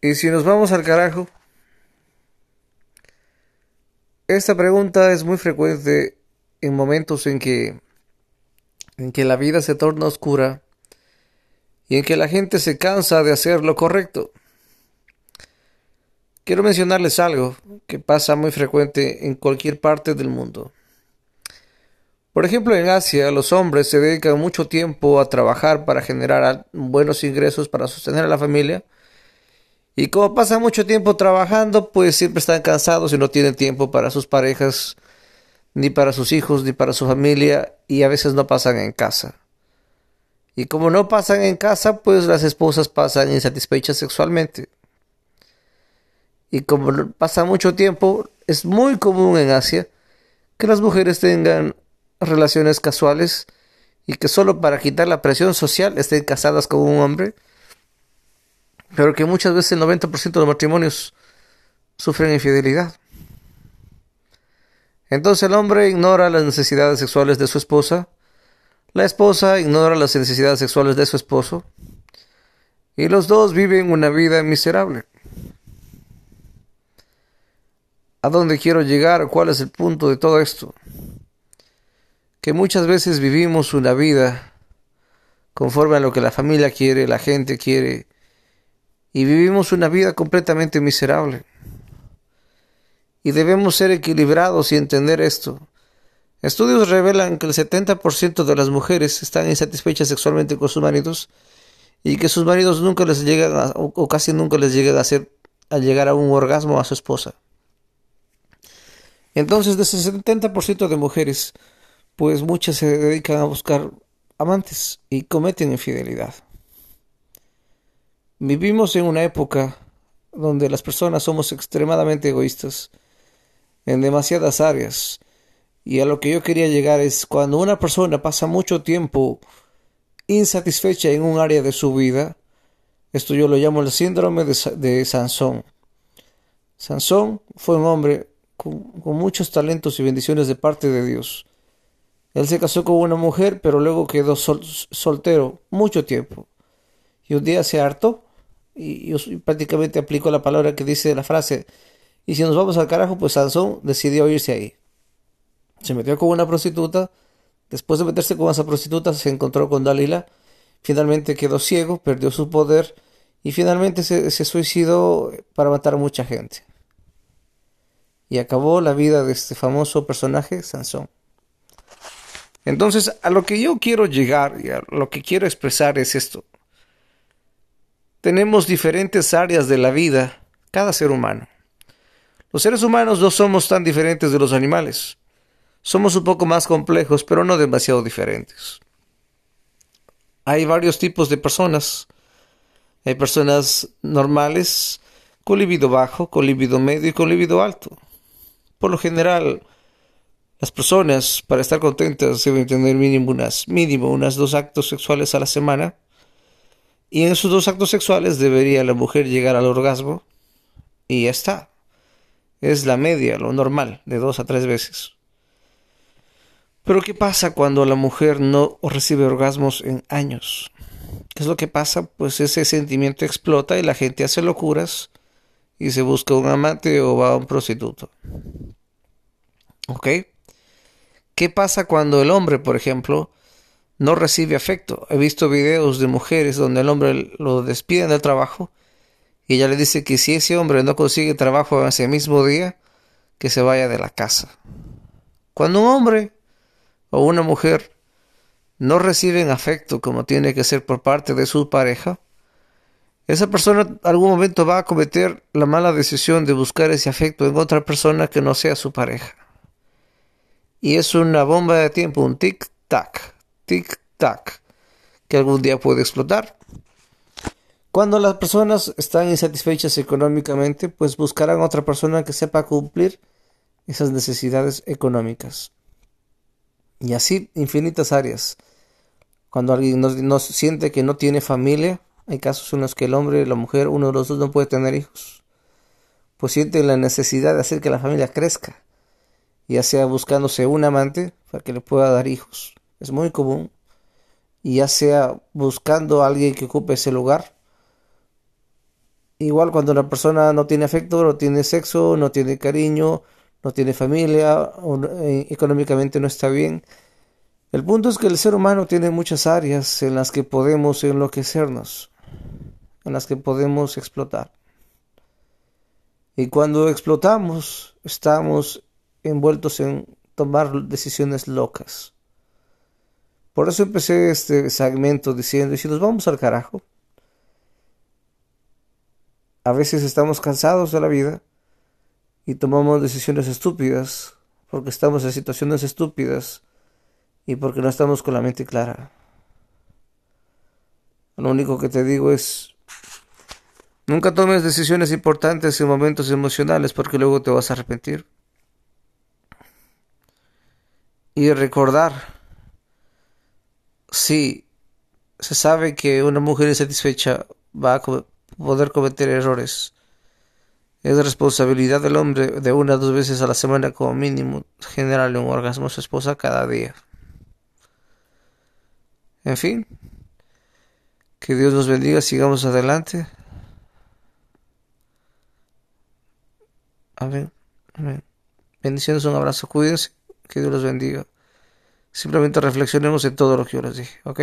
Y si nos vamos al carajo, esta pregunta es muy frecuente en momentos en que en que la vida se torna oscura y en que la gente se cansa de hacer lo correcto. Quiero mencionarles algo que pasa muy frecuente en cualquier parte del mundo. Por ejemplo, en Asia los hombres se dedican mucho tiempo a trabajar para generar buenos ingresos para sostener a la familia. Y como pasan mucho tiempo trabajando, pues siempre están cansados y no tienen tiempo para sus parejas, ni para sus hijos, ni para su familia, y a veces no pasan en casa. Y como no pasan en casa, pues las esposas pasan insatisfechas sexualmente. Y como pasa mucho tiempo, es muy común en Asia que las mujeres tengan relaciones casuales y que solo para quitar la presión social estén casadas con un hombre, pero que muchas veces el 90% de los matrimonios sufren infidelidad. Entonces el hombre ignora las necesidades sexuales de su esposa, la esposa ignora las necesidades sexuales de su esposo, y los dos viven una vida miserable. ¿A dónde quiero llegar? ¿Cuál es el punto de todo esto? Que muchas veces vivimos una vida conforme a lo que la familia quiere, la gente quiere, y vivimos una vida completamente miserable. Y debemos ser equilibrados y entender esto. Estudios revelan que el 70% de las mujeres están insatisfechas sexualmente con sus maridos y que sus maridos nunca les llegan o casi nunca les llegan a hacer a llegar a un orgasmo a su esposa. Entonces, de ese 70% de mujeres, pues muchas se dedican a buscar amantes y cometen infidelidad. Vivimos en una época donde las personas somos extremadamente egoístas en demasiadas áreas. Y a lo que yo quería llegar es cuando una persona pasa mucho tiempo insatisfecha en un área de su vida, esto yo lo llamo el síndrome de, Sansón. Sansón fue un hombre con, muchos talentos y bendiciones de parte de Dios. Él se casó con una mujer, pero luego quedó soltero mucho tiempo. Y un día se hartó, y yo prácticamente aplico la palabra que dice la frase, y si nos vamos al carajo, pues Sansón decidió irse ahí. Se metió con una prostituta, después de meterse con esa prostituta se encontró con Dalila, finalmente quedó ciego, perdió su poder, y finalmente se, se suicidó para matar a mucha gente y acabó la vida de este famoso personaje, Sansón. Entonces, a lo que yo quiero llegar y a lo que quiero expresar es esto. Tenemos diferentes áreas de la vida, cada ser humano. Los seres humanos no somos tan diferentes de los animales. Somos un poco más complejos, pero no demasiado diferentes. Hay varios tipos de personas. Hay personas normales, con libido bajo, con libido medio y con libido alto. Por lo general, las personas, para estar contentas, deben tener mínimo unas, mínimo unas dos actos sexuales a la semana. Y en esos dos actos sexuales debería la mujer llegar al orgasmo. Y ya está. Es la media, lo normal, de dos a tres veces. Pero ¿qué pasa cuando la mujer no recibe orgasmos en años? ¿Qué es lo que pasa? Pues ese sentimiento explota y la gente hace locuras y se busca un amante o va a un prostituto. ¿Ok? ¿Qué pasa cuando el hombre, por ejemplo, no recibe afecto? He visto videos de mujeres donde el hombre lo despiden del trabajo y ella le dice que si ese hombre no consigue trabajo en ese mismo día, que se vaya de la casa. Cuando un hombre o una mujer no reciben afecto como tiene que ser por parte de su pareja, esa persona en algún momento va a cometer la mala decisión de buscar ese afecto en otra persona que no sea su pareja. Y es una bomba de tiempo, un tic-tac, tic-tac, que algún día puede explotar. Cuando las personas están insatisfechas económicamente, pues buscarán otra persona que sepa cumplir esas necesidades económicas. Y así infinitas áreas. Cuando alguien no, siente que no tiene familia, hay casos en los que el hombre y la mujer, uno de los dos no puede tener hijos, pues siente la necesidad de hacer que la familia crezca, ya sea buscándose un amante para que le pueda dar hijos. Es muy común. Y ya sea buscando a alguien que ocupe ese lugar Igual cuando una persona no tiene afecto, no tiene sexo, no tiene cariño, no tiene familia, eh, económicamente no está bien. El punto es que el ser humano tiene muchas áreas en las que podemos enloquecernos, en las que podemos explotar. Y cuando explotamos, estamos envueltos en tomar decisiones locas. Por eso empecé este segmento diciendo, si nos vamos al carajo, a veces estamos cansados de la vida y tomamos decisiones estúpidas porque estamos en situaciones estúpidas y porque no estamos con la mente clara. Lo único que te digo es, nunca tomes decisiones importantes en momentos emocionales porque luego te vas a arrepentir. Y recordar, si se sabe que una mujer insatisfecha va a poder cometer errores. Es responsabilidad del hombre de una o dos veces a la semana como mínimo generarle un orgasmo a su esposa cada día. En fin, que Dios nos bendiga, sigamos adelante. Amén. Amén. Bendiciones, un abrazo, cuídense, que Dios los bendiga. Simplemente reflexionemos en todo lo que yo les dije, ¿ok?